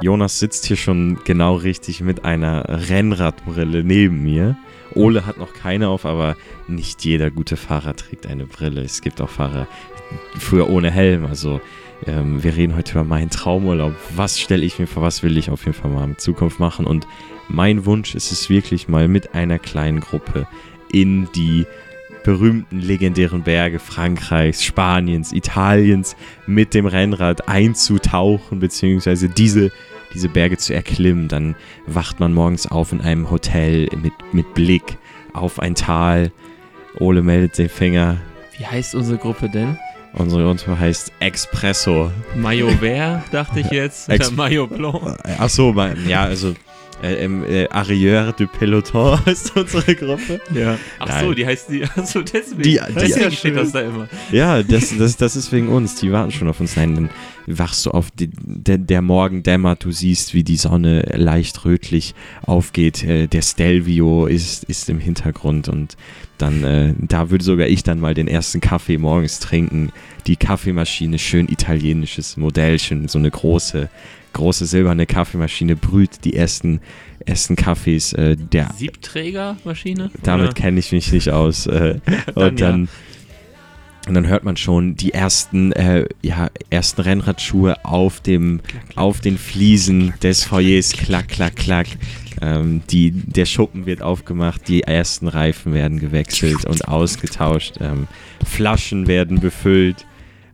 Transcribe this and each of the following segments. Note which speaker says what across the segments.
Speaker 1: Jonas sitzt hier schon genau richtig mit einer Rennradbrille neben mir. Ole hat noch keine auf, aber nicht jeder gute Fahrer trägt eine Brille. Es gibt auch Fahrer früher ohne Helm. Also ähm, wir reden heute über meinen Traumurlaub. Was stelle ich mir vor? Was will ich auf jeden Fall mal in Zukunft machen? Und mein Wunsch ist es wirklich mal mit einer kleinen Gruppe in die berühmten, legendären Berge Frankreichs, Spaniens, Italiens mit dem Rennrad einzutauchen, beziehungsweise diese, diese Berge zu erklimmen. Dann wacht man morgens auf in einem Hotel mit, mit Blick auf ein Tal. Ole meldet den Finger.
Speaker 2: Wie heißt unsere Gruppe denn?
Speaker 1: Unsere Gruppe heißt Expresso.
Speaker 2: Maillot Vert, dachte ich jetzt. Oder Maillot Blanc.
Speaker 1: Achso, ja, also äh, im äh, Arrière du Peloton ist unsere Gruppe.
Speaker 2: Ja. Ach so, die heißt die. Achso, deswegen.
Speaker 1: Die- die-
Speaker 2: deswegen
Speaker 3: Ja,
Speaker 2: steht das da immer.
Speaker 1: Ja, das, das, das ist wegen uns. Die warten schon auf uns. Nein, dann wachst du auf, die, der, der Morgen dämmert, du siehst, wie die Sonne leicht rötlich aufgeht. Äh, der Stelvio ist, ist im Hintergrund und dann, äh, da würde sogar ich dann mal den ersten Kaffee morgens trinken. Die Kaffeemaschine, schön italienisches Modell, schön so eine große, große silberne Kaffeemaschine brüht die ersten, ersten Kaffees. Äh, der
Speaker 2: Siebträgermaschine?
Speaker 1: damit kenne ich mich nicht aus. Äh,
Speaker 2: Dann
Speaker 1: und dann, und dann hört man schon die ersten, äh, ja, ersten Rennradschuhe auf dem, auf den Fliesen des Foyers, klack, klack, klack. Ähm, die, der Schuppen wird aufgemacht, die ersten Reifen werden gewechselt und ausgetauscht, ähm, Flaschen werden befüllt,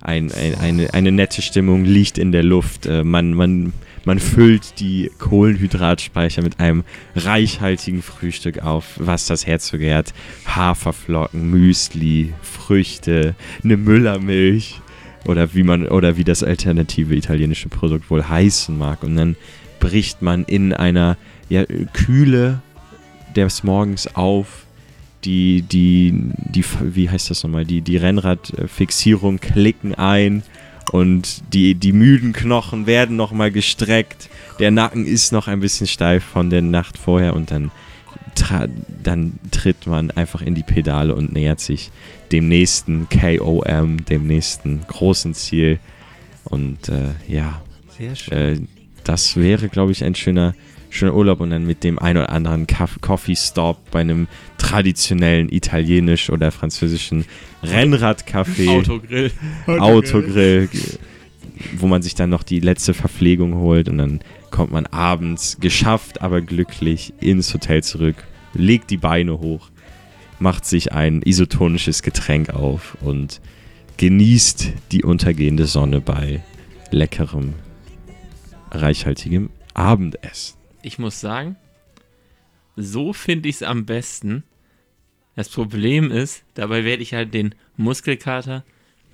Speaker 1: ein, ein, eine, eine nette Stimmung liegt in der Luft, äh, man, man, man füllt die Kohlenhydratspeicher mit einem reichhaltigen Frühstück auf, was das Herz begehrt. Haferflocken, Müsli, Früchte, eine Müllermilch oder wie man oder wie das alternative italienische Produkt wohl heißen mag. Und dann bricht man in einer ja, Kühle des Morgens auf. Die, die, die, wie heißt das nochmal? Die, die Rennradfixierung klicken ein und die, die müden Knochen werden nochmal gestreckt. Der Nacken ist noch ein bisschen steif von der Nacht vorher und dann, tra- dann tritt man einfach in die Pedale und nähert sich dem nächsten KOM, dem nächsten großen Ziel. Und äh, ja,
Speaker 3: Sehr schön.
Speaker 1: äh, das wäre, glaube ich, ein schöner, schöner Urlaub und dann mit dem ein oder anderen Coffee Stop bei einem traditionellen italienisch oder französischen Rennradcafé.
Speaker 2: Autogrill.
Speaker 1: Autogrill, wo man sich dann noch die letzte Verpflegung holt und dann kommt man abends geschafft, aber glücklich ins Hotel zurück, legt die Beine hoch, macht sich ein isotonisches Getränk auf und genießt die untergehende Sonne bei leckerem, reichhaltigem Abendessen.
Speaker 2: Ich muss sagen, so finde ich es am besten. Das Problem ist, dabei werde ich halt den Muskelkater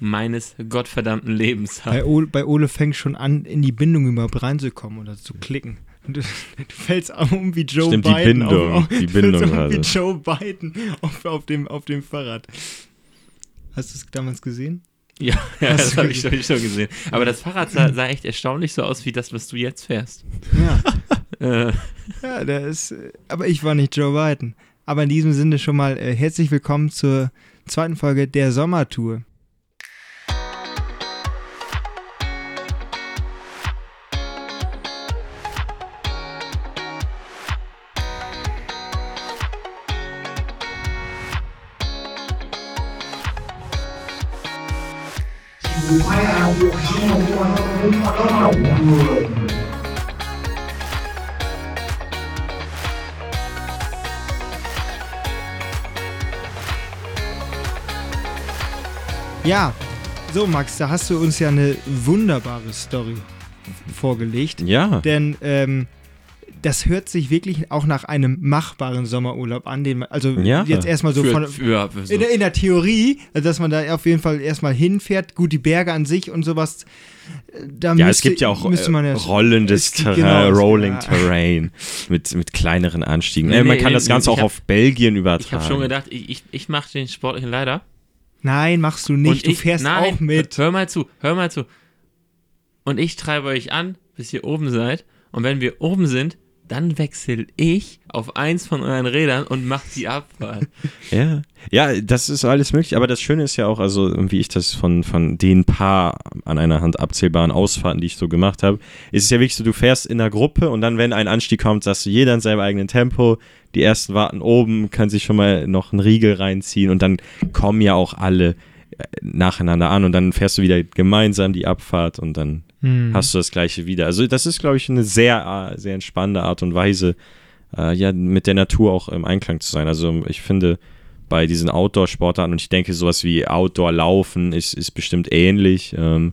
Speaker 2: meines gottverdammten Lebens haben.
Speaker 3: Bei Ole, bei Ole fängt schon an, in die Bindung überhaupt reinzukommen oder zu klicken. Und du, du fällst auch um wie Joe
Speaker 1: Stimmt, die
Speaker 3: Biden.
Speaker 1: Bindung,
Speaker 3: auf, auf,
Speaker 1: die
Speaker 3: du
Speaker 1: Bindung
Speaker 3: fällst um
Speaker 1: gerade.
Speaker 3: wie Joe Biden auf, auf, dem, auf dem Fahrrad. Hast du es damals gesehen?
Speaker 2: Ja, ja das habe ich schon, schon gesehen. Aber das Fahrrad sah, sah echt erstaunlich so aus wie das, was du jetzt fährst.
Speaker 3: Ja.
Speaker 2: Äh,
Speaker 3: Ja, der ist. äh, Aber ich war nicht Joe Biden. Aber in diesem Sinne schon mal äh, herzlich willkommen zur zweiten Folge der Sommertour. So Max, da hast du uns ja eine wunderbare Story vorgelegt.
Speaker 1: Ja,
Speaker 3: Denn ähm, das hört sich wirklich auch nach einem machbaren Sommerurlaub an, den man, also
Speaker 1: Ja.
Speaker 3: jetzt erstmal so
Speaker 2: für,
Speaker 3: von,
Speaker 2: für, für so.
Speaker 3: in, der, in der Theorie, also dass man da auf jeden Fall erstmal hinfährt, gut, die Berge an sich und sowas. äh, Da
Speaker 1: ja
Speaker 3: müsste,
Speaker 1: es gibt ja auch
Speaker 3: man ja,
Speaker 1: äh, rollendes
Speaker 3: es gibt-
Speaker 1: Terrain,
Speaker 3: genau,
Speaker 1: Rolling
Speaker 3: ja.
Speaker 1: Terrain mit, mit kleineren Anstiegen.
Speaker 2: Nee,
Speaker 1: äh, man
Speaker 2: nee,
Speaker 1: kann
Speaker 2: nee,
Speaker 1: das Ganze auch
Speaker 2: hab-
Speaker 1: auf Belgien übertragen.
Speaker 2: ich habe schon gedacht, ich, ich, ich mache den sportlichen Leiter.
Speaker 3: Nein, machst du nicht,
Speaker 2: Und
Speaker 3: du
Speaker 2: ich,
Speaker 3: fährst
Speaker 2: nein,
Speaker 3: auch mit.
Speaker 2: Hör mal zu, hör mal zu. Und ich treibe euch an, bis ihr oben seid. Und wenn wir oben sind, dann wechsle ich auf eins von euren Rädern und mach die Abfahrt.
Speaker 1: Ja, ja, das ist alles möglich. Aber das Schöne ist ja auch, also wie ich das von, von den paar an einer Hand abzählbaren Ausfahrten, die ich so gemacht habe, ist es ja wirklich so, du fährst in einer Gruppe und dann, wenn ein Anstieg kommt, sagst du jeder in seinem eigenen Tempo. Die ersten warten oben, kann sich schon mal noch einen Riegel reinziehen und dann kommen ja auch alle äh, nacheinander an und dann fährst du wieder gemeinsam die Abfahrt und dann
Speaker 3: Hm.
Speaker 1: hast du das gleiche wieder. Also das ist, glaube ich, eine sehr, äh, sehr entspannende Art und Weise, äh, ja, mit der Natur auch im Einklang zu sein. Also ich finde, bei diesen Outdoor-Sportarten, und ich denke, sowas wie Outdoor-Laufen ist, ist bestimmt ähnlich. Ähm,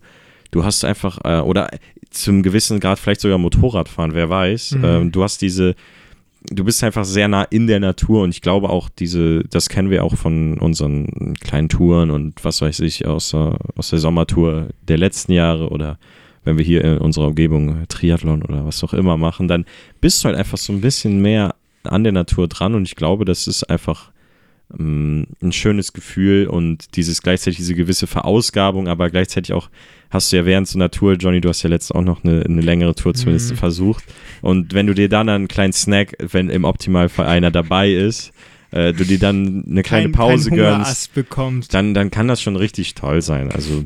Speaker 1: du hast einfach, äh, oder zum gewissen Grad vielleicht sogar Motorradfahren, wer weiß.
Speaker 3: Mhm.
Speaker 1: Ähm, du hast diese, du bist einfach sehr nah in der Natur und ich glaube auch diese, das kennen wir auch von unseren kleinen Touren und was weiß ich aus der, aus der Sommertour der letzten Jahre oder wenn wir hier in unserer Umgebung Triathlon oder was auch immer machen, dann bist du halt einfach so ein bisschen mehr an der Natur dran und ich glaube, das ist einfach ähm, ein schönes Gefühl und dieses gleichzeitig diese gewisse Verausgabung, aber gleichzeitig auch hast du ja während einer Tour, Johnny, du hast ja letztens auch noch eine, eine längere Tour zumindest
Speaker 3: Mhm.
Speaker 1: versucht und wenn du dir dann einen kleinen Snack, wenn im Optimalfall einer dabei ist, äh, du dir dann eine kleine
Speaker 3: Kein-
Speaker 1: Pause
Speaker 3: kein
Speaker 1: gönnst,
Speaker 3: bekommst.
Speaker 1: dann, dann kann das schon richtig toll sein. Also,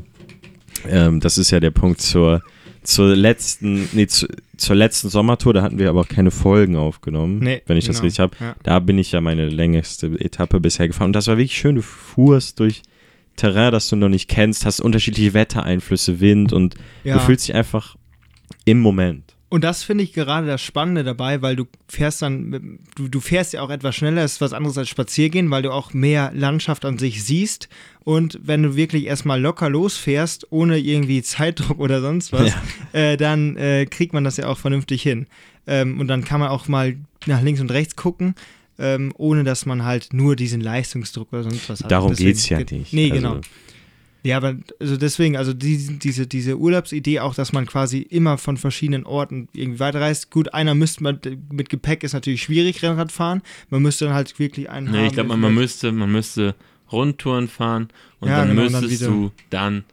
Speaker 1: ähm, das ist ja der Punkt zur, zur letzten, nee, zu, zur letzten Sommertour, da hatten wir aber auch keine Folgen aufgenommen,
Speaker 3: Nee,
Speaker 1: wenn ich das
Speaker 3: genau.
Speaker 1: richtig habe.
Speaker 3: Ja.
Speaker 1: Da bin ich ja meine längste Etappe bisher gefahren. Und das war wirklich schön. Du fuhrst durch Terrain, das du noch nicht kennst, hast unterschiedliche Wettereinflüsse, Wind und
Speaker 3: Ja.
Speaker 1: du fühlst dich einfach im Moment.
Speaker 3: Und das finde ich gerade das Spannende dabei, weil du fährst dann, du, du fährst ja auch etwas schneller, ist was anderes als Spaziergehen, weil du auch mehr Landschaft an sich siehst. Und wenn du wirklich erstmal locker losfährst, ohne irgendwie Zeitdruck oder sonst was, äh, dann äh, kriegt man das ja auch vernünftig hin. Ähm, und dann kann man auch mal nach links und rechts gucken, ähm, ohne dass man halt nur diesen Leistungsdruck oder sonst was hat.
Speaker 1: Darum
Speaker 3: Deswegen-
Speaker 1: geht's ja nicht.
Speaker 3: Nee,
Speaker 1: Also,
Speaker 3: genau. Ja, aber also deswegen, also die, diese, diese Urlaubsidee auch, dass man quasi immer von verschiedenen Orten irgendwie weiterreist. Gut, einer müsste man, mit Gepäck ist natürlich schwierig, Rennrad fahren. Man müsste dann halt wirklich einen
Speaker 2: Nee, ich glaube, man, man müsste, man müsste Rundtouren fahren und
Speaker 3: Ja,
Speaker 2: dann
Speaker 3: genau, dann
Speaker 2: müsstest
Speaker 3: wieder-
Speaker 2: du dann,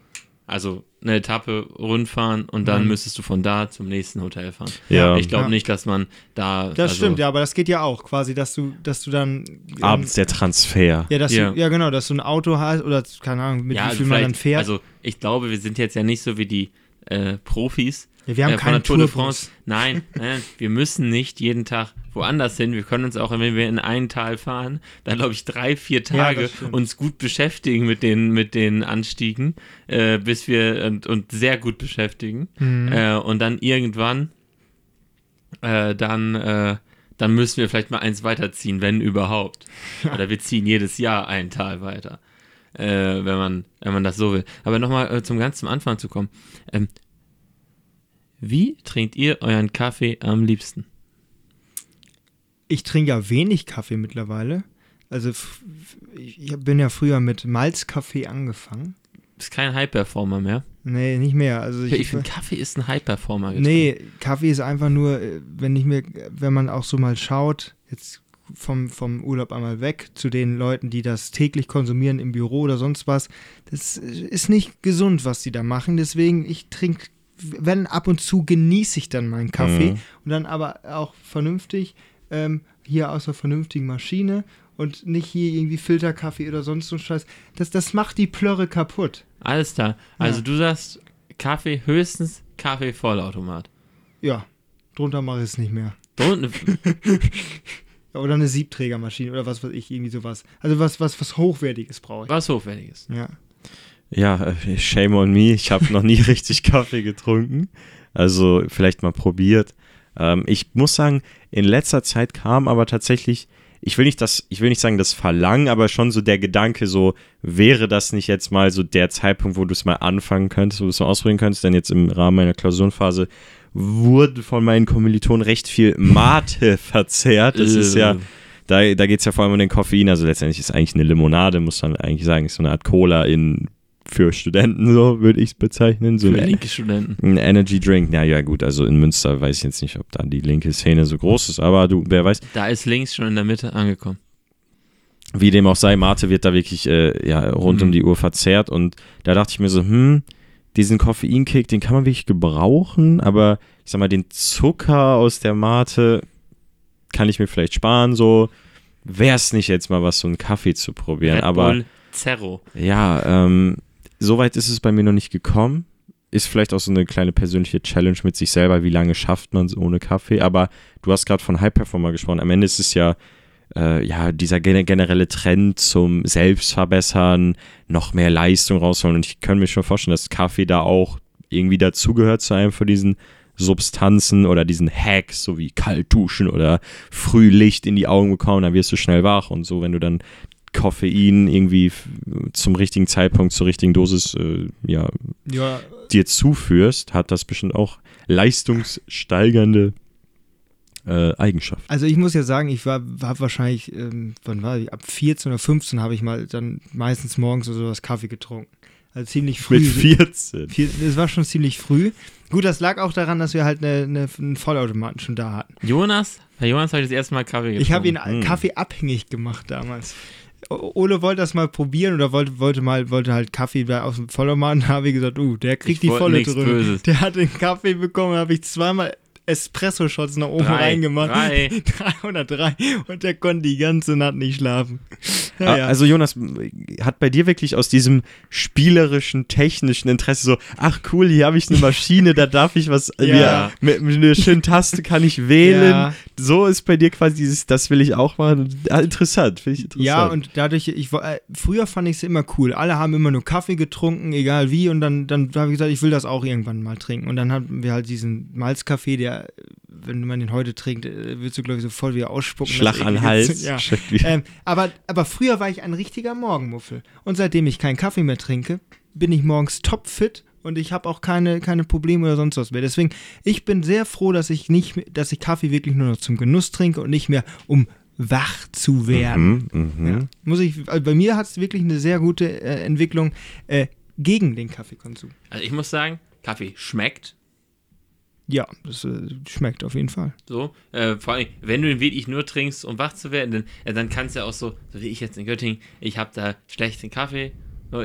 Speaker 2: also eine Etappe rundfahren und dann
Speaker 3: Mhm.
Speaker 2: müsstest du von da zum nächsten Hotel fahren.
Speaker 1: Ja,
Speaker 2: Ich glaube
Speaker 3: Ja.
Speaker 2: nicht, dass man da.
Speaker 3: Das
Speaker 2: also,
Speaker 3: stimmt, ja, aber das geht ja auch quasi, dass du, dass du dann. ähm,
Speaker 1: abends der Transfer.
Speaker 3: Ja, dass
Speaker 2: Ja.
Speaker 3: Du, ja, genau, dass du ein Auto hast oder keine Ahnung, mit
Speaker 2: ja,
Speaker 3: wie
Speaker 2: also
Speaker 3: viel man dann fährt.
Speaker 2: Also ich glaube, wir sind jetzt ja nicht so wie die äh, Profis.
Speaker 3: Ja, wir haben
Speaker 2: äh, von
Speaker 3: keine
Speaker 2: der Tour de. France. Nein, nein, wir müssen nicht jeden Tag woanders hin. Wir können uns auch, wenn wir in ein Tal fahren, dann glaube ich drei, vier
Speaker 3: Ja,
Speaker 2: Tage
Speaker 3: stimmt.
Speaker 2: uns gut beschäftigen mit den, mit den Anstiegen, äh, bis wir und, und sehr gut beschäftigen.
Speaker 3: Mhm.
Speaker 2: Äh, und dann irgendwann, äh, dann, äh, dann müssen wir vielleicht mal eins weiterziehen, wenn überhaupt. Oder wir ziehen jedes Jahr ein Tal weiter. Äh, wenn man, wenn man das so will. Aber nochmal äh, zum ganz zum Anfang zu kommen. Ähm, wie trinkt ihr euren Kaffee am liebsten?
Speaker 3: Ich trinke ja wenig Kaffee mittlerweile. Also ich bin ja früher mit Malzkaffee angefangen.
Speaker 2: Ist kein High-Performer mehr.
Speaker 3: Nee, nicht mehr. Also
Speaker 2: Ich, finde, Kaffee ist ein High-Performer.
Speaker 3: Nee, Kaffee ist einfach nur, äh, wenn ich mir, wenn man auch so mal schaut, jetzt vom, vom Urlaub einmal weg zu den Leuten, die das täglich konsumieren im Büro oder sonst was, das ist nicht gesund, was die da machen. Deswegen, ich trinke, wenn ab und zu genieße ich dann meinen Kaffee
Speaker 1: Mhm.
Speaker 3: und dann aber auch vernünftig, ähm, hier aus einer vernünftigen Maschine und nicht hier irgendwie Filterkaffee oder sonst so ein Scheiß. Das, das macht die Plörre kaputt.
Speaker 2: Alles klar. Also
Speaker 3: Ja.
Speaker 2: du sagst Kaffee, höchstens Kaffee Vollautomat.
Speaker 3: Ja, drunter mache ich es nicht mehr.
Speaker 2: Drunten,
Speaker 3: Oder eine Siebträgermaschine oder was weiß ich, irgendwie sowas. Also was, was, was Hochwertiges brauche ich.
Speaker 2: was Hochwertiges.
Speaker 3: Ja.
Speaker 1: Ja, äh, shame on me. Ich habe noch nie richtig Kaffee getrunken. Also vielleicht mal probiert. Ähm, ich muss sagen, in letzter Zeit kam aber tatsächlich, ich will nicht das, ich will nicht sagen das Verlangen, aber schon so der Gedanke, so wäre das nicht jetzt mal so der Zeitpunkt, wo du es mal anfangen könntest, wo du es mal ausprobieren könntest, denn jetzt im Rahmen meiner Klausurenphase wurde von meinen Kommilitonen recht viel Mate verzehrt. Das ist ja,
Speaker 2: Äh,
Speaker 1: da, da geht es ja vor allem um den Koffein. Also letztendlich ist eigentlich eine Limonade, muss man eigentlich sagen, ist so eine Art Cola in für Studenten, so würde ich es bezeichnen. So
Speaker 2: Für
Speaker 1: ein,
Speaker 2: linke Studenten.
Speaker 1: ein Energy Drink. Na ja, gut, also in Münster weiß ich jetzt nicht, ob da die linke Szene so groß ist, aber du, wer weiß,
Speaker 2: Da ist links schon in der Mitte angekommen.
Speaker 1: wie dem auch sei, Mate wird da wirklich äh, ja, rund
Speaker 2: Mhm.
Speaker 1: um die Uhr verzehrt und da dachte ich mir so, hm, diesen Koffeinkick, den kann man wirklich gebrauchen, aber ich sag mal, den Zucker aus der Mate kann ich mir vielleicht sparen, so. Wäre es nicht jetzt mal was, so einen Kaffee zu probieren.
Speaker 2: Red
Speaker 1: aber
Speaker 2: Bull Zero.
Speaker 1: ja, ähm, soweit ist es bei mir noch nicht gekommen. Ist vielleicht auch so eine kleine persönliche Challenge mit sich selber, wie lange schafft man es ohne Kaffee. Aber du hast gerade von High Performer gesprochen. Am Ende ist es ja, äh, ja dieser gene- generelle Trend zum Selbstverbessern, noch mehr Leistung rausholen. Und ich kann mir schon vorstellen, dass Kaffee da auch irgendwie dazugehört zu einem von diesen Substanzen oder diesen Hacks, so wie kalt duschen oder früh Licht in die Augen bekommen, dann wirst du schnell wach und so, wenn du dann Koffein irgendwie zum richtigen Zeitpunkt zur richtigen Dosis äh, ja,
Speaker 3: Ja,
Speaker 1: dir zuführst, hat das bestimmt auch leistungssteigernde äh, Eigenschaften.
Speaker 3: also ich muss ja sagen, ich war, war wahrscheinlich, ähm, wann war ich? Ab 14 oder 15 habe ich mal dann meistens morgens oder sowas Kaffee getrunken. Also ziemlich früh.
Speaker 1: Mit 14.
Speaker 3: Vier- Es war schon ziemlich früh. Gut, das lag auch daran, dass wir halt eine, eine, einen Vollautomaten schon da hatten.
Speaker 2: Jonas, bei Jonas habe ich das erste Mal Kaffee getrunken.
Speaker 3: Ich habe ihn
Speaker 1: Hm.
Speaker 3: Kaffee abhängig gemacht damals. Ole wollte das mal probieren oder wollte, wollte mal wollte halt Kaffee aus dem. Da habe ich gesagt, uh, der kriegt
Speaker 2: Ich
Speaker 3: die volle.
Speaker 2: Böses.
Speaker 3: Der hat den Kaffee bekommen, habe ich zweimal Espresso-Shots nach oben
Speaker 2: Drei.
Speaker 3: reingemacht.
Speaker 2: Drei.
Speaker 3: Drei oder drei. Und der konnte die ganze Nacht nicht schlafen.
Speaker 1: Ah,
Speaker 3: Ja, ja.
Speaker 1: Also Jonas, hat bei dir wirklich aus diesem spielerischen, technischen Interesse so, ach cool, hier habe ich eine Maschine, da darf ich was,
Speaker 3: Ja.
Speaker 1: mir, mit, mit einer schönen Taste kann ich wählen.
Speaker 3: Ja.
Speaker 1: So ist bei dir quasi dieses, das will ich auch machen. Ah, interessant, finde ich interessant.
Speaker 3: Ja, und dadurch, ich war, äh, früher fand ich es immer cool. Alle haben immer nur Kaffee getrunken, egal wie, und dann, dann habe ich gesagt, ich will das auch irgendwann mal trinken. Und dann hatten wir halt diesen Malzkaffee, der, wenn man den heute trinkt, äh, willst du, glaube ich, sofort wieder ausspucken.
Speaker 1: Schlag an Hals.
Speaker 3: Ja. Ähm, aber, aber früher war ich ein richtiger Morgenmuffel. Und seitdem ich keinen Kaffee mehr trinke, bin ich morgens topfit und ich habe auch keine, keine Probleme oder sonst was mehr. Deswegen, ich bin sehr froh, dass ich nicht, dass ich Kaffee wirklich nur noch zum Genuss trinke und nicht mehr um wach zu werden.
Speaker 1: Mhm, mhm.
Speaker 3: Ja. Muss ich, also bei mir hat es wirklich eine sehr gute äh, Entwicklung äh, gegen den Kaffeekonsum.
Speaker 2: Also ich muss sagen, Kaffee schmeckt.
Speaker 3: Ja, das äh, schmeckt auf jeden Fall.
Speaker 2: So, äh, vor allem, wenn du ihn wirklich nur trinkst, um wach zu werden, dann, äh, dann kannst du ja auch so, so wie ich jetzt in Göttingen, ich habe da schlechten Kaffee.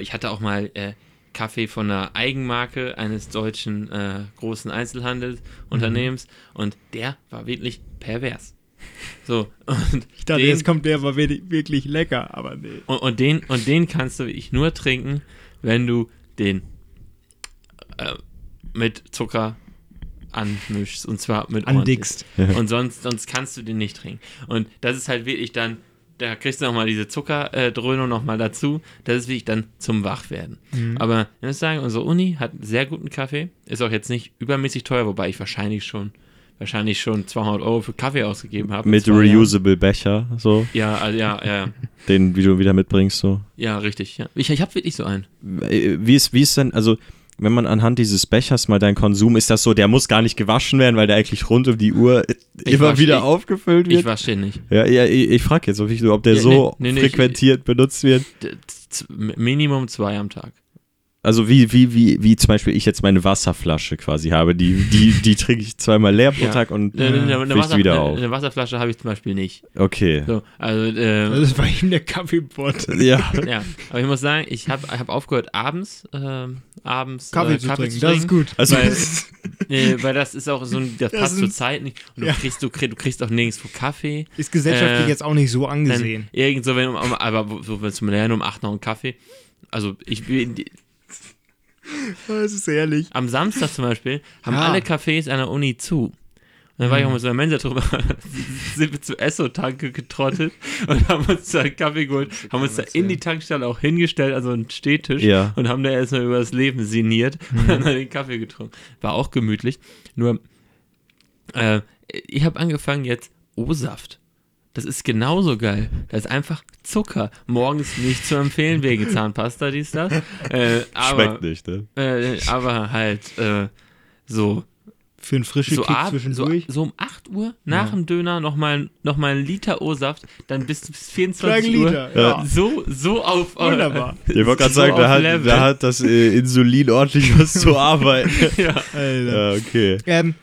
Speaker 2: Ich hatte auch mal äh, Kaffee von einer Eigenmarke eines deutschen äh, großen Einzelhandelsunternehmens und der war wirklich pervers. So, und
Speaker 3: Ich dachte,
Speaker 2: den,
Speaker 3: jetzt kommt der wirklich, wirklich lecker, aber nee.
Speaker 2: und, und, den, und den kannst du wirklich nur trinken, wenn du den äh, mit Zucker anmischst. Und zwar mit
Speaker 3: Andickst.
Speaker 2: ordentlich. Und sonst, sonst kannst du den nicht trinken. Und das ist halt wirklich dann, da kriegst du nochmal diese Zuckerdröhnung nochmal dazu. Das ist wirklich dann zum Wachwerden.
Speaker 3: Mhm.
Speaker 2: Aber ich muss sagen, unsere Uni hat einen sehr guten Kaffee. Ist auch jetzt nicht übermäßig teuer, wobei ich wahrscheinlich schon wahrscheinlich schon 200 Euro für Kaffee ausgegeben habe.
Speaker 1: Mit
Speaker 2: zwei Jahren.
Speaker 1: reusable Becher, so,
Speaker 2: Ja, also, ja, ja, ja.
Speaker 1: den, wie du wieder mitbringst, so.
Speaker 2: Ja, richtig. Ja. Ich, ich habe wirklich so einen.
Speaker 1: Äh, Wie ist, wie ist denn, also, wenn man anhand dieses Bechers mal deinen Konsum, ist das so, der muss gar nicht gewaschen werden, weil der eigentlich rund um die Uhr immer
Speaker 2: wasch-
Speaker 1: wieder
Speaker 2: ich-
Speaker 1: aufgefüllt
Speaker 2: Ich
Speaker 1: wird?
Speaker 2: wasche den nicht.
Speaker 1: Ja, ja, ich, ich frage jetzt, ob, ich, ob der
Speaker 2: Ja,
Speaker 1: so
Speaker 2: nee, nee, nee, ich-
Speaker 1: frequentiert benutzt wird.
Speaker 2: Minimum zwei am Tag.
Speaker 1: Also wie, wie, wie, wie zum Beispiel ich jetzt meine Wasserflasche quasi habe, die, die, die trinke ich zweimal leer pro
Speaker 2: Ja.
Speaker 1: Tag und
Speaker 2: Eine, eine,
Speaker 1: fülle
Speaker 2: eine,
Speaker 1: ich
Speaker 2: Wasser,
Speaker 1: wieder
Speaker 2: eine,
Speaker 1: auf.
Speaker 2: eine Wasserflasche habe ich zum Beispiel nicht.
Speaker 1: Okay.
Speaker 2: So, also, äh,
Speaker 3: Das war ihm der Kaffeepott.
Speaker 1: Ja.
Speaker 2: ja, aber ich muss sagen, ich habe hab aufgehört, abends, ähm, abends
Speaker 3: Kaffee
Speaker 2: äh,
Speaker 3: zu trinken, das ist gut.
Speaker 1: Also,
Speaker 2: Weil, äh, weil das ist auch so ein, das
Speaker 3: Das
Speaker 2: passt zur Zeit nicht. Und du,
Speaker 3: Ja.
Speaker 2: kriegst, du, kriegst, du kriegst auch nirgendwo Kaffee.
Speaker 3: Ist gesellschaftlich
Speaker 2: Äh,
Speaker 3: jetzt auch nicht so angesehen.
Speaker 2: irgend so, wenn, um- aber so, wenn zum Lernen um 8 noch einen Kaffee. Also ich bin,
Speaker 3: Das ist ehrlich.
Speaker 2: am Samstag zum Beispiel haben
Speaker 3: Ja.
Speaker 2: alle Cafés an der Uni zu. Und dann war ich auch mit so einer Mensa drüber, sind wir zur Esso-Tanke getrottet und haben uns da einen Kaffee geholt, haben uns da in die Tankstelle auch hingestellt, also einen Stehtisch
Speaker 1: Ja.
Speaker 2: und haben da erstmal über das Leben sinniert und dann den Kaffee getrunken. War auch gemütlich. Nur, äh, ich habe angefangen jetzt O-Saft. Das ist genauso geil. Das ist einfach Zucker. Morgens nicht zu empfehlen wegen Zahnpasta, dies, das. Äh, aber,
Speaker 1: schmeckt nicht, ne?
Speaker 2: äh, aber halt äh, so,
Speaker 3: Für einen frischen
Speaker 2: so,
Speaker 3: Kick
Speaker 2: ab, so,
Speaker 3: zwischendurch.
Speaker 2: so um 8 Uhr nach
Speaker 3: Ja.
Speaker 2: dem Döner nochmal noch mal einen Liter O-Saft, dann bis, bis 24
Speaker 3: Kleinen
Speaker 2: Uhr.
Speaker 3: Liter, ja.
Speaker 2: So, so auf. äh,
Speaker 3: Wunderbar.
Speaker 1: Ich wollte gerade
Speaker 2: so
Speaker 1: sagen, da hat, da hat das äh, Insulin ordentlich was zu arbeiten.
Speaker 2: ja.
Speaker 3: Alter.
Speaker 1: ja, okay.
Speaker 3: Ähm,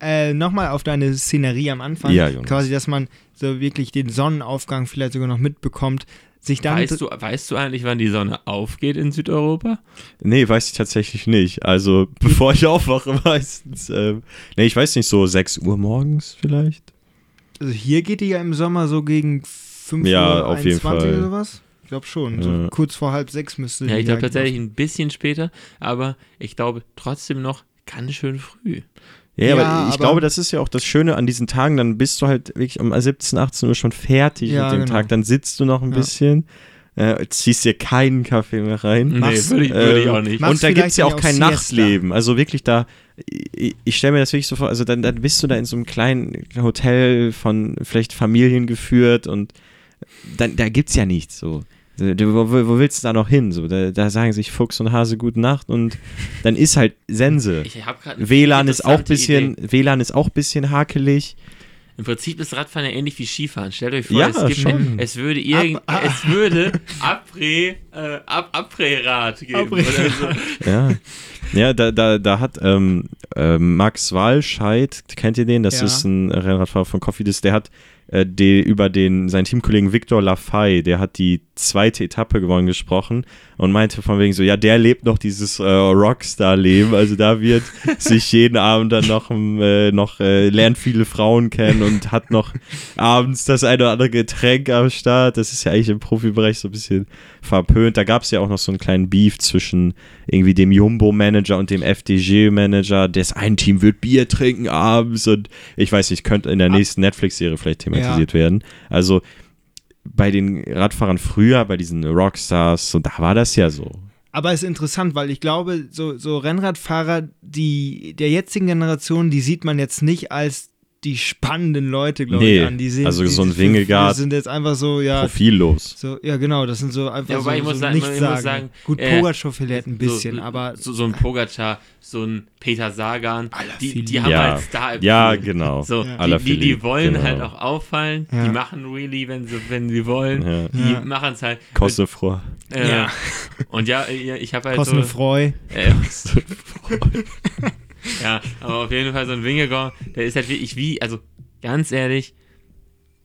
Speaker 3: äh, Nochmal auf deine Szenerie am Anfang.
Speaker 1: Ja, Jonas.
Speaker 3: Quasi, dass man so wirklich den Sonnenaufgang vielleicht sogar noch mitbekommt. Sich dann.
Speaker 2: Weißt, du, weißt du eigentlich, wann die Sonne aufgeht in Südeuropa?
Speaker 1: Nee, weiß ich tatsächlich nicht. Also, bevor ich aufwache, meistens. Ähm, nee, ich weiß nicht, so 6 Uhr morgens vielleicht.
Speaker 3: Also hier geht die ja im Sommer so gegen 5
Speaker 1: Ja,
Speaker 3: Uhr
Speaker 1: auf jeden
Speaker 3: 21
Speaker 1: Fall.
Speaker 3: oder sowas. Ich glaube schon. So
Speaker 1: Ja.
Speaker 3: kurz vor halb sechs müsste
Speaker 2: Ja, ich glaube tatsächlich ein bisschen später, aber ich glaube trotzdem noch ganz schön früh.
Speaker 1: Ja,
Speaker 3: Ja,
Speaker 1: aber ich
Speaker 3: aber-
Speaker 1: glaube, das ist ja auch das Schöne an diesen Tagen, dann bist du halt wirklich um 17, 18 Uhr schon fertig
Speaker 3: Ja,
Speaker 1: mit dem
Speaker 3: genau.
Speaker 1: Tag, dann sitzt du noch ein
Speaker 3: Ja.
Speaker 1: bisschen, äh, ziehst dir keinen Kaffee mehr rein.
Speaker 2: Nee,
Speaker 3: Machst-
Speaker 2: würde ich, würde ich
Speaker 1: Ähm,
Speaker 2: auch nicht.
Speaker 1: Und da gibt es ja auch kein. Nachtleben. Also wirklich da, ich, ich stelle mir das wirklich so vor, also dann, dann bist du da in so einem kleinen Hotel von vielleicht Familien geführt und dann, da gibt es ja nichts so. Du, wo, wo willst du da noch hin? So, da, da sagen sich Fuchs und Hase gute Nacht und dann ist halt Sense.
Speaker 2: Ich habe gerade
Speaker 1: WLAN ist auch bisschen,
Speaker 2: Idee.
Speaker 1: WLAN ist auch bisschen hakelig.
Speaker 2: Im Prinzip ist Radfahren ja ähnlich wie Skifahren. Stellt euch vor,
Speaker 1: Ja,
Speaker 2: es, gibt, es würde irgend,
Speaker 3: Ab-
Speaker 2: es würde Après, äh, Ab Après-Rad geben.
Speaker 3: Après-
Speaker 2: Oder so.
Speaker 1: Ja, ja da, da, da hat ähm, ähm, Max Walscheid, kennt ihr den? Das
Speaker 3: Ja.
Speaker 1: ist ein Rennradfahrer von Cofidis, der hat äh, die, über den, seinen Teamkollegen Victor Lafay, der hat die zweite Etappe gewonnen, gesprochen und meinte von wegen so, ja, der lebt noch dieses äh, Rockstar-Leben, also da wird sich jeden Abend dann noch, äh, noch äh, lernt viele Frauen kennen und hat noch abends das eine oder andere Getränk am Start. Das ist ja eigentlich im Profibereich so ein bisschen verpönt. Da gab es ja auch noch so einen kleinen Beef zwischen irgendwie dem Jumbo-Manager und dem FDG-Manager. Das ein Team wird Bier trinken abends und ich weiß nicht, könnte in der
Speaker 3: Ah.
Speaker 1: nächsten Netflix-Serie vielleicht thematisiert werden. Also bei den Radfahrern früher, bei diesen Rockstars, so, da war das ja so.
Speaker 3: Aber es ist interessant, weil ich glaube, so, so Rennradfahrer die, der jetzigen Generation, die sieht man jetzt nicht als die spannenden Leute, glaube
Speaker 1: Nee,
Speaker 3: ich, an. Die sehen,
Speaker 1: also
Speaker 3: die,
Speaker 1: so ein Wingegaard.
Speaker 3: Die sind jetzt einfach so, ja,
Speaker 1: Profillos.
Speaker 3: so, ja genau, das sind so einfach
Speaker 2: Ja, wobei
Speaker 3: so,
Speaker 2: ich muss
Speaker 3: so
Speaker 2: sagen-
Speaker 3: nichts
Speaker 2: ich muss
Speaker 3: sagen.
Speaker 2: sagen,
Speaker 3: Gut,
Speaker 2: äh,
Speaker 3: Pogacar vielleicht ein bisschen,
Speaker 2: so,
Speaker 3: aber
Speaker 2: So, so ein Pogacar, so ein Peter Sagan, die, die haben
Speaker 1: Ja.
Speaker 2: halt Star im
Speaker 1: Ja, genau.
Speaker 2: So,
Speaker 3: Ja.
Speaker 2: die, die, die wollen
Speaker 1: genau.
Speaker 2: halt auch auffallen,
Speaker 3: Ja.
Speaker 2: die machen really, wenn sie, wenn sie wollen,
Speaker 1: Ja.
Speaker 2: die
Speaker 3: Ja.
Speaker 2: machen es halt.
Speaker 1: Cosnefroy.
Speaker 2: Äh,
Speaker 3: Ja.
Speaker 2: Und ja, ich habe halt
Speaker 3: Cosne
Speaker 2: so,
Speaker 3: Freu.
Speaker 2: äh, ja, aber auf jeden Fall so ein Wingegaard, der ist halt wirklich wie, also ganz ehrlich,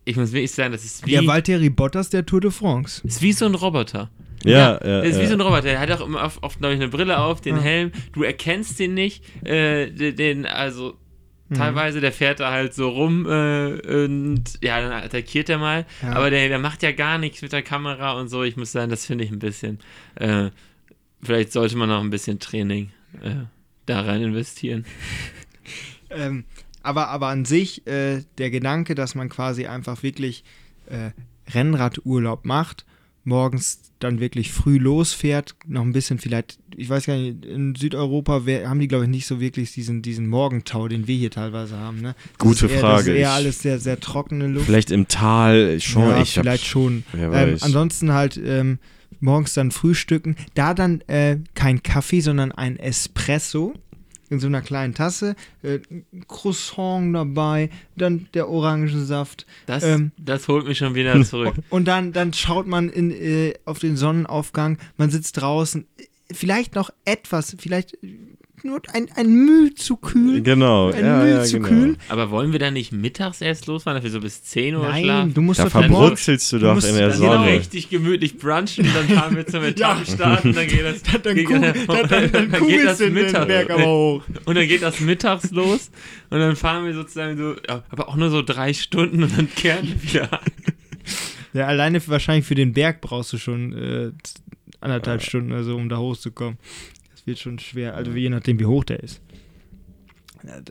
Speaker 2: ich muss wirklich sagen, das ist wie,
Speaker 3: Der Valtteri Bottas der Tour de France.
Speaker 2: ist wie so ein Roboter.
Speaker 1: Ja, ja,
Speaker 2: der ist wie
Speaker 1: ja.
Speaker 2: so ein Roboter. Der hat auch immer oft, oft glaube ich, eine Brille auf, den
Speaker 3: Ja.
Speaker 2: Helm. Du erkennst den nicht. Äh, den, den, also
Speaker 3: Mhm.
Speaker 2: teilweise, der fährt da halt so rum äh, und ja, dann attackiert er mal.
Speaker 3: Ja.
Speaker 2: Aber der, der macht ja gar nichts mit der Kamera und so. Ich muss sagen, das finde ich ein bisschen. Äh, vielleicht sollte man noch ein bisschen Training äh, da rein investieren.
Speaker 3: Ähm, aber, aber an sich äh, der Gedanke, dass man quasi einfach wirklich äh, Rennradurlaub macht, morgens dann wirklich früh losfährt, noch ein bisschen vielleicht, ich weiß gar nicht, in Südeuropa wär, haben die, glaube ich, nicht so wirklich diesen, diesen Morgentau, den wir hier teilweise haben. Ne? Das
Speaker 1: Gute
Speaker 3: ist eher,
Speaker 1: Frage.
Speaker 3: Das ist eher
Speaker 1: Ich-
Speaker 3: alles sehr, sehr trockene Luft.
Speaker 1: Vielleicht im Tal schon.
Speaker 3: ja,
Speaker 1: ich hab-
Speaker 3: vielleicht schon. Ähm, ansonsten halt ähm, morgens dann frühstücken. Da dann äh, kein Kaffee, sondern ein Espresso in so einer kleinen Tasse. Äh, Croissant dabei, dann der Orangensaft.
Speaker 2: Das,
Speaker 3: Ähm.
Speaker 2: das holt mich schon wieder zurück.
Speaker 3: Und dann, dann schaut man in, äh, auf den Sonnenaufgang. Man sitzt draußen. Vielleicht noch etwas, vielleicht nur ein, ein Mühe zu kühl.
Speaker 1: Genau.
Speaker 3: Ein
Speaker 1: ja,
Speaker 3: Mühe
Speaker 1: ja,
Speaker 3: zu
Speaker 1: genau.
Speaker 3: kühl.
Speaker 2: Aber wollen wir dann nicht mittags erst losfahren, dafür so bis 10 Uhr
Speaker 3: Nein,
Speaker 2: schlafen?
Speaker 3: du musst
Speaker 1: Da
Speaker 3: doch
Speaker 1: verbrutzelst du doch in der
Speaker 3: dann
Speaker 2: Genau,
Speaker 1: Sonne.
Speaker 2: richtig gemütlich brunchen, dann fahren wir zum Etappenstart und dann geht das,
Speaker 3: Dann,
Speaker 2: geht,
Speaker 3: kugel, dann, dann, dann,
Speaker 2: geht
Speaker 3: kugelst
Speaker 2: das
Speaker 3: du den
Speaker 2: Mittag
Speaker 3: Berg aber hoch.
Speaker 2: und dann geht das mittags los und dann fahren wir sozusagen so, aber auch nur so drei Stunden und dann kehren wir wieder an.
Speaker 3: Ja, alleine wahrscheinlich für den Berg brauchst du schon äh, anderthalb Stunden oder so, um da hochzukommen. Das wird schon schwer, also je nachdem, wie hoch der ist.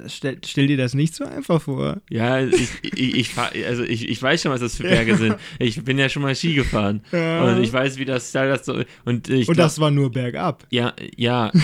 Speaker 3: Stell, stell dir das nicht so einfach vor.
Speaker 2: Ja, ich, ich, ich, fahr, also ich, ich weiß schon, was das für Berge sind. Ich bin ja schon mal Ski gefahren
Speaker 3: Ja.
Speaker 2: und ich weiß, wie das das so und ich
Speaker 3: Und
Speaker 2: glaub-
Speaker 3: das war nur bergab.
Speaker 2: Ja, ja.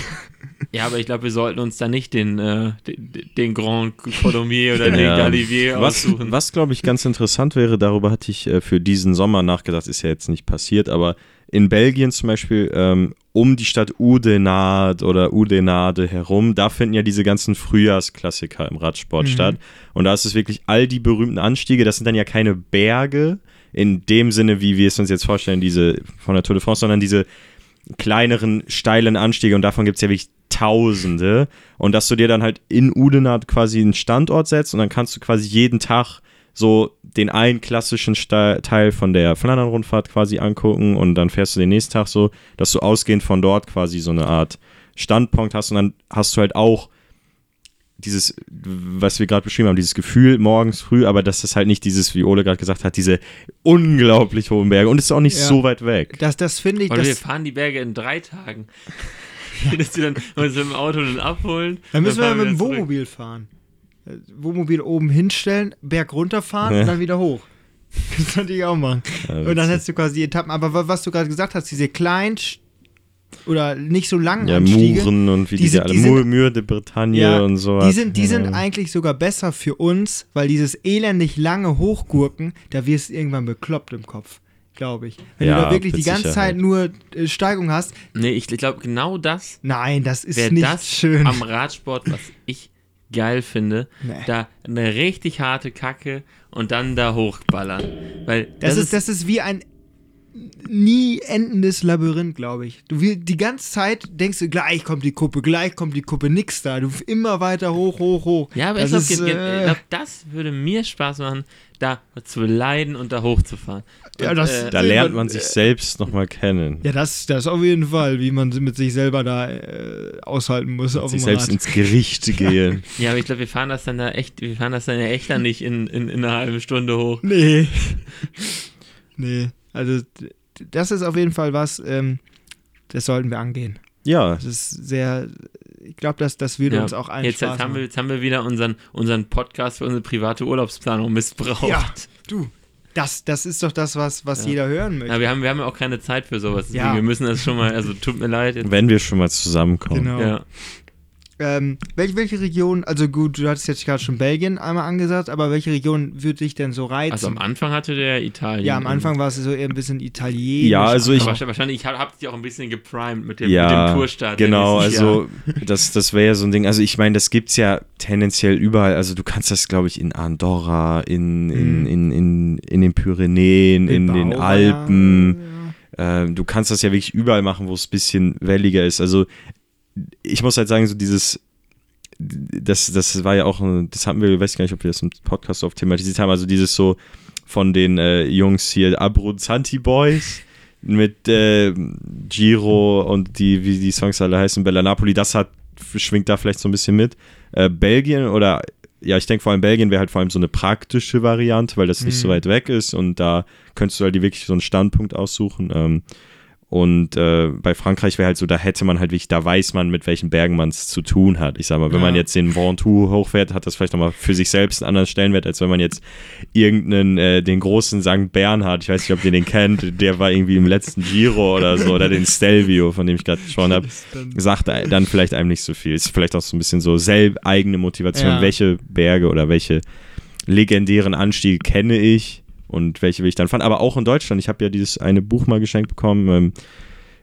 Speaker 2: Ja, aber ich glaube, wir sollten uns da nicht den, äh, den, den Grand Colomier oder den
Speaker 1: Ja.
Speaker 2: Galivier
Speaker 1: Was,
Speaker 2: aussuchen.
Speaker 1: was glaube ich, ganz interessant wäre, darüber hatte ich äh, für diesen Sommer nachgedacht, ist ja jetzt nicht passiert, aber in Belgien zum Beispiel ähm, um die Stadt Oudenaarde oder Oudenaarde herum, da finden ja diese ganzen Frühjahrsklassiker im Radsport
Speaker 3: Mhm.
Speaker 1: statt. Und da ist es wirklich all die berühmten Anstiege, das sind dann ja keine Berge in dem Sinne, wie wir es uns jetzt vorstellen, diese von der Tour de France, sondern diese kleineren, steilen Anstiege und davon gibt es ja wirklich Tausende. Und dass du dir dann halt in Udenat quasi einen Standort setzt und dann kannst du quasi jeden Tag so den einen klassischen Teil von der Flandern-Rundfahrt quasi angucken und dann fährst du den nächsten Tag so, dass du ausgehend von dort quasi so eine Art Standpunkt hast und dann hast du halt auch dieses, was wir gerade beschrieben haben, dieses Gefühl morgens früh, aber dass das halt nicht dieses, wie Ole gerade gesagt hat, diese unglaublich hohen Berge und es ist auch nicht
Speaker 3: Ja.
Speaker 1: so weit weg.
Speaker 3: Das, das finde ich,
Speaker 2: Oder wir
Speaker 3: das,
Speaker 2: fahren die Berge in drei Tagen. Dass die dann uns im Auto dann abholen.
Speaker 3: dann müssen wir
Speaker 2: fahren
Speaker 3: mit dem. Wohnmobil fahren. Äh, Wohnmobil oben hinstellen, Berg runterfahren
Speaker 1: Ja.
Speaker 3: und dann wieder hoch. Das könnte ich auch machen.
Speaker 1: Ja,
Speaker 3: Und dann hättest du quasi die Etappen. Aber wa- was du gerade gesagt hast, diese kleinen oder nicht so langen
Speaker 1: ja,
Speaker 3: Anstiege,
Speaker 1: Muren und wie die,
Speaker 3: die sind-
Speaker 1: alle,
Speaker 3: die sind-
Speaker 1: Mur, de Bretagne
Speaker 3: Ja,
Speaker 1: und sowas.
Speaker 3: die sind, die sind
Speaker 1: Ja.
Speaker 3: eigentlich sogar besser für uns, weil dieses elendig lange Hochgurken, da wirst du irgendwann bekloppt im Kopf, glaube ich. Wenn
Speaker 1: Ja,
Speaker 3: du da wirklich die ganze
Speaker 1: Sicherheit.
Speaker 3: Zeit nur äh, Steigung hast,
Speaker 2: Nee, ich glaube, genau das
Speaker 3: nein, das ist nicht
Speaker 2: das
Speaker 3: schön.
Speaker 2: am Radsport, was ich geil finde.
Speaker 3: Nee.
Speaker 2: Da eine richtig harte Kacke und dann da hochballern. Weil
Speaker 3: Das, ist, das ist wie ein nie endendes Labyrinth, glaube ich. Du will, die ganze Zeit denkst du, gleich kommt die Kuppe, gleich kommt die Kuppe, nix da. Du immer weiter hoch, hoch, hoch.
Speaker 2: Ja, aber
Speaker 3: das
Speaker 2: ich glaube,
Speaker 3: äh,
Speaker 2: glaub, das würde mir Spaß machen, da zu leiden und da hochzufahren.
Speaker 3: Ja,
Speaker 2: Und,
Speaker 3: das-
Speaker 2: äh,
Speaker 1: Da lernt man sich selbst nochmal kennen.
Speaker 3: ja, das, das auf jeden Fall, wie man mit sich selber da äh, aushalten muss auf
Speaker 1: sich
Speaker 3: dem
Speaker 1: selbst
Speaker 3: Rad.
Speaker 1: ins Gericht gehen.
Speaker 2: ja, aber ich glaube, wir fahren das dann da echt, wir fahren das dann ja echt dann nicht in, in, in einer halben Stunde hoch.
Speaker 3: Nee. nee. Also, das ist auf jeden Fall was, ähm, das sollten wir angehen.
Speaker 1: Ja,
Speaker 3: Das ist sehr, ich glaube, das, das würde
Speaker 2: Ja,
Speaker 3: uns auch allen
Speaker 2: jetzt,
Speaker 3: Spaß
Speaker 2: jetzt, haben wir, jetzt haben wir wieder unseren, unseren Podcast für unsere private Urlaubsplanung missbraucht.
Speaker 3: Ja, du. Das, das ist doch das, was, was
Speaker 2: Ja.
Speaker 3: jeder hören möchte.
Speaker 2: Na, wir, haben, wir haben ja auch keine Zeit für sowas.
Speaker 3: Ja.
Speaker 2: Wir müssen das schon mal, also tut mir leid. Jetzt,
Speaker 1: wenn wir schon mal zusammenkommen.
Speaker 3: Genau.
Speaker 2: ja.
Speaker 3: Ähm, welche, welche Region, also gut, du hattest jetzt gerade schon Belgien einmal angesagt, aber welche Region würde dich denn so reizen?
Speaker 2: Also am Anfang hatte der Italien.
Speaker 3: ja, am Anfang war es so eher ein bisschen italienisch.
Speaker 1: Ja, also ich-
Speaker 2: Aber wahrscheinlich habt ihr auch ein bisschen geprimed mit dem, mit
Speaker 1: Ja,
Speaker 2: dem Tourstart.
Speaker 1: genau, also das, das wäre ja so ein Ding, also ich meine, das gibt's ja tendenziell überall, also du kannst das, glaube ich, in Andorra, in, in,
Speaker 3: Mhm.
Speaker 1: in, in, in den Pyrenäen, in den
Speaker 3: Bilbao,
Speaker 1: Alpen,
Speaker 3: ja.
Speaker 1: äh, du kannst das ja wirklich überall machen, wo es ein bisschen welliger ist, also ich muss halt sagen, so dieses das, das war ja auch, das hatten wir, ich weiß gar nicht, ob wir das im Podcast so oft thematisiert haben, also dieses so von den äh, Jungs hier, Abruzzanti Boys mit äh, Giro und die, wie die Songs alle heißen, Bella Napoli, das hat, schwingt da vielleicht so ein bisschen mit. Äh, Belgien oder, ja, ich denke vor allem Belgien wäre halt vor allem so eine praktische Variante, weil das nicht so
Speaker 3: Mhm.
Speaker 1: weit weg ist und da könntest du halt die wirklich so einen Standpunkt aussuchen. Ähm, und äh, bei Frankreich wäre halt so, da hätte man halt wirklich, da weiß man, mit welchen Bergen man es zu tun hat. Ich sag mal, wenn
Speaker 3: Ja.
Speaker 1: man jetzt den Ventoux hochfährt, hat das vielleicht nochmal für sich selbst einen anderen Stellenwert, als wenn man jetzt irgendeinen, äh, den großen St. Bernhard, ich weiß nicht, ob ihr den kennt, der war irgendwie im letzten Giro oder so, oder den Stelvio, von dem ich gerade gesprochen habe, sagt dann vielleicht einem nicht so viel. Ist vielleicht auch so ein bisschen so selb eigene Motivation,
Speaker 3: Ja.
Speaker 1: welche Berge oder welche legendären Anstiege kenne ich und welche will ich dann fahren. Aber auch in Deutschland, ich habe ja dieses eine Buch mal geschenkt bekommen, ähm,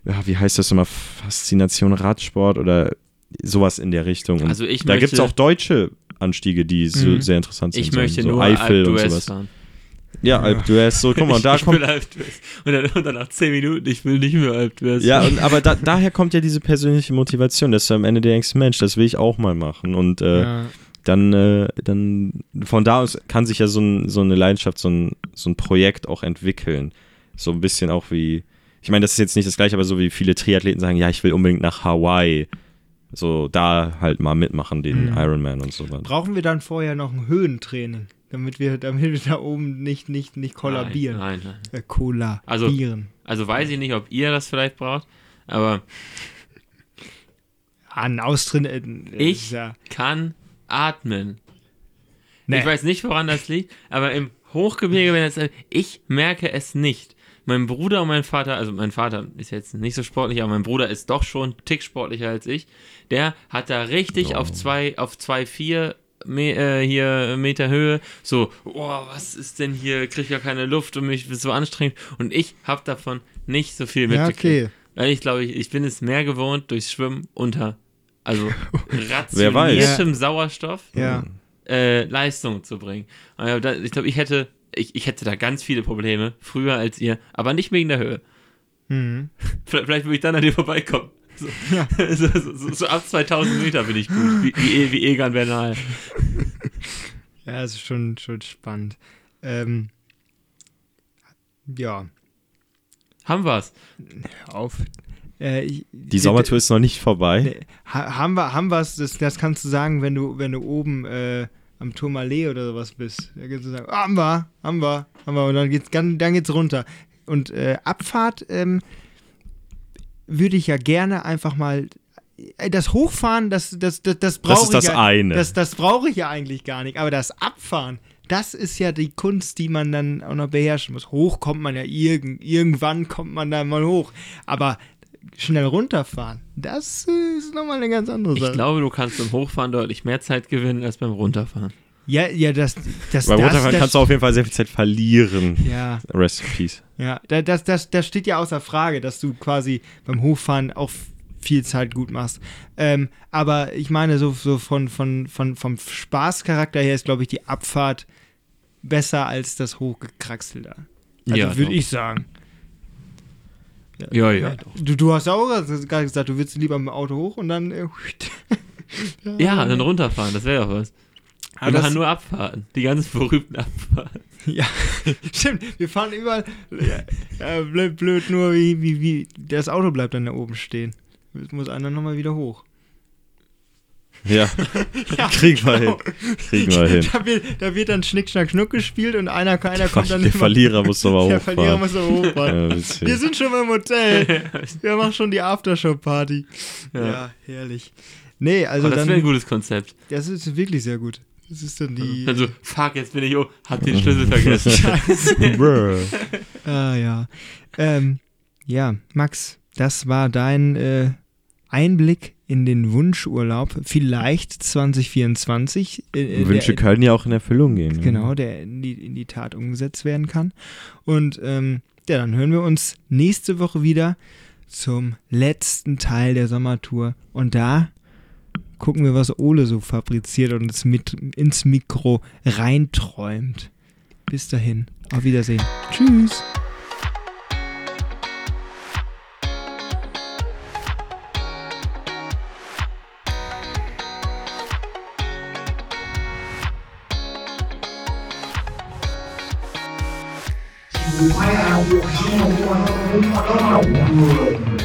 Speaker 1: ja, wie heißt das immer, Faszination Radsport oder sowas in der Richtung. Und
Speaker 2: Also ich
Speaker 1: da gibt es auch deutsche Anstiege, die so
Speaker 3: Mhm.
Speaker 1: sehr interessant sind.
Speaker 2: Ich möchte
Speaker 1: so
Speaker 2: nur
Speaker 1: Eifel
Speaker 2: Alpe
Speaker 1: und sowas.
Speaker 2: fahren.
Speaker 1: Ja, Alp d'Huez, so, guck mal, und da
Speaker 2: ich,
Speaker 1: kommt
Speaker 2: will d'Huez. Und dann, und dann nach 10 Minuten, ich will nicht mehr Alpe d'Huez.
Speaker 1: Ja, und, aber da, daher kommt ja diese persönliche Motivation, dass du am Ende denkst, Mensch, das will ich auch mal machen. Und äh,
Speaker 3: Ja.
Speaker 1: Dann, äh, dann von da aus kann sich ja so, ein, so eine Leidenschaft, so ein, so ein Projekt auch entwickeln. So ein bisschen auch wie, ich meine, das ist jetzt nicht das gleiche, aber so wie viele Triathleten sagen, ja, ich will unbedingt nach Hawaii. So da halt mal mitmachen, den
Speaker 3: Mhm.
Speaker 1: Ironman und so weiter.
Speaker 3: Brauchen wir dann vorher noch ein Höhentraining, damit wir, damit wir da oben nicht, nicht, nicht kollabieren?
Speaker 2: Nein, nein, nein.
Speaker 3: Äh, kollabieren.
Speaker 2: Also weiß ich nicht, ob ihr das vielleicht braucht, aber
Speaker 3: ein Austritt. Äh,
Speaker 2: Ich?
Speaker 3: Ja,
Speaker 2: kann atmen.
Speaker 3: Nee.
Speaker 2: Ich weiß nicht, woran das liegt, aber im Hochgebirge, wenn es, ich merke es nicht. Mein Bruder und mein Vater, also mein Vater ist jetzt nicht so sportlich, aber mein Bruder ist doch schon Tick sportlicher als ich. Der hat da richtig
Speaker 1: Oh.
Speaker 2: auf zwei, auf zwei, vier Me äh, hier Meter Höhe so, oh, was ist denn hier, krieg ja keine Luft und mich ist so anstrengend. Und ich habe davon nicht so viel
Speaker 3: ja,
Speaker 2: mitgekriegt.
Speaker 3: okay.
Speaker 2: Weil ich glaube, ich, ich bin es mehr gewohnt durchs Schwimmen unter, also rationiertem Sauerstoff
Speaker 3: Ja.
Speaker 2: äh, Leistung zu bringen. Ja, Ich glaube, ich hätte, ich, ich hätte da ganz viele Probleme, früher als ihr, aber nicht wegen der Höhe.
Speaker 3: Mhm.
Speaker 2: Vielleicht, vielleicht würde ich dann an dir vorbeikommen. So, so, so, so, so ab 2000 Meter bin ich gut, wie, wie, wie Egan Bernal.
Speaker 3: Ja, das ist schon, schon spannend. Ähm, ja,
Speaker 2: Haben wir's.
Speaker 3: auf. Äh, ich,
Speaker 1: Die Sommertour ist noch nicht vorbei.
Speaker 3: Ha, haben wir, haben wir's, das, das kannst du sagen, wenn du, wenn du oben äh, am Tourmalet oder sowas bist. Da kannst du sagen, haben wir, haben wir, haben wir. Und dann geht's, dann, dann geht's runter. Und äh, Abfahrt ähm, würde ich ja gerne einfach mal. äh, Das Hochfahren, das, das, das, das brauche
Speaker 1: Das
Speaker 3: ich
Speaker 1: ist das
Speaker 3: ja,
Speaker 1: eine.
Speaker 3: Das, das brauche ich ja eigentlich gar nicht. Aber das Abfahren, das ist ja die Kunst, die man dann auch noch beherrschen muss. Hoch kommt man ja irgend, irgendwann kommt man da mal hoch. Aber schnell runterfahren, das ist nochmal eine ganz andere Sache.
Speaker 2: Ich glaube, du kannst beim Hochfahren deutlich mehr Zeit gewinnen als beim Runterfahren.
Speaker 3: ja, ja, das, das,
Speaker 1: Beim
Speaker 3: das,
Speaker 1: Runterfahren
Speaker 3: das,
Speaker 1: kannst du auf jeden Fall sehr viel Zeit verlieren.
Speaker 3: Ja,
Speaker 1: Rest in Peace.
Speaker 3: ja, da- das, das, das steht ja außer Frage, dass du quasi beim Hochfahren auch viel Zeit gut machst. Ähm, aber ich meine, so, so von, von, von, vom Spaßcharakter her ist, glaube ich, die Abfahrt besser als das Hochgekraxel da. Also
Speaker 2: Ja,
Speaker 3: würde ich sagen.
Speaker 2: Ja, ja.
Speaker 3: Du, du hast auch gerade gesagt, du willst lieber mit dem Auto hoch und dann. Äh,
Speaker 2: Ja, dann runterfahren, das wäre doch was.
Speaker 3: Aber
Speaker 2: Wir machen nur Abfahrten. Die ganzen verrückten Abfahrten.
Speaker 3: Ja, stimmt. Wir fahren überall. Ja, ja, blöd, blöd nur, wie, wie, wie. Das Auto bleibt dann da oben stehen. Jetzt muss einer nochmal wieder hoch.
Speaker 1: Ja,
Speaker 3: Ja,
Speaker 1: kriegen wir hin.
Speaker 3: genau.
Speaker 1: Kriegen wir hin.
Speaker 3: Da wird, da wird dann Schnick, Schnack, Schnuck gespielt und einer, einer kommt dann
Speaker 1: Der
Speaker 3: immer-
Speaker 1: Verlierer muss aber
Speaker 3: Der Verlierer
Speaker 1: hochfahren.
Speaker 3: muss aber hochfahren.
Speaker 1: Ja.
Speaker 3: Wir sind schon beim Hotel. Wir machen schon die Aftershow-Party. Ja.
Speaker 2: Ja.
Speaker 3: herrlich. Nee, also
Speaker 2: Aber das wäre ein gutes Konzept.
Speaker 3: Das ist wirklich sehr gut. Das ist dann die.
Speaker 2: Dann so, fuck, jetzt bin ich, oh, hab den Schlüssel vergessen. Scheiße.
Speaker 3: Ah ja. Ähm, ja, Max, das war dein äh, Einblick in den Wunschurlaub. Vielleicht 2024. Äh, äh,
Speaker 1: Wünsche
Speaker 3: der,
Speaker 1: können ja auch in Erfüllung gehen.
Speaker 3: Genau, der in die, in die Tat umgesetzt werden kann. Und ähm, ja, dann hören wir uns nächste Woche wieder zum letzten Teil der Sommertour. Und da gucken wir, was Ole so fabriziert und es mit ins Mikro reinträumt. Bis dahin, auf Wiedersehen. Tschüss.
Speaker 4: Why are you here? You are not.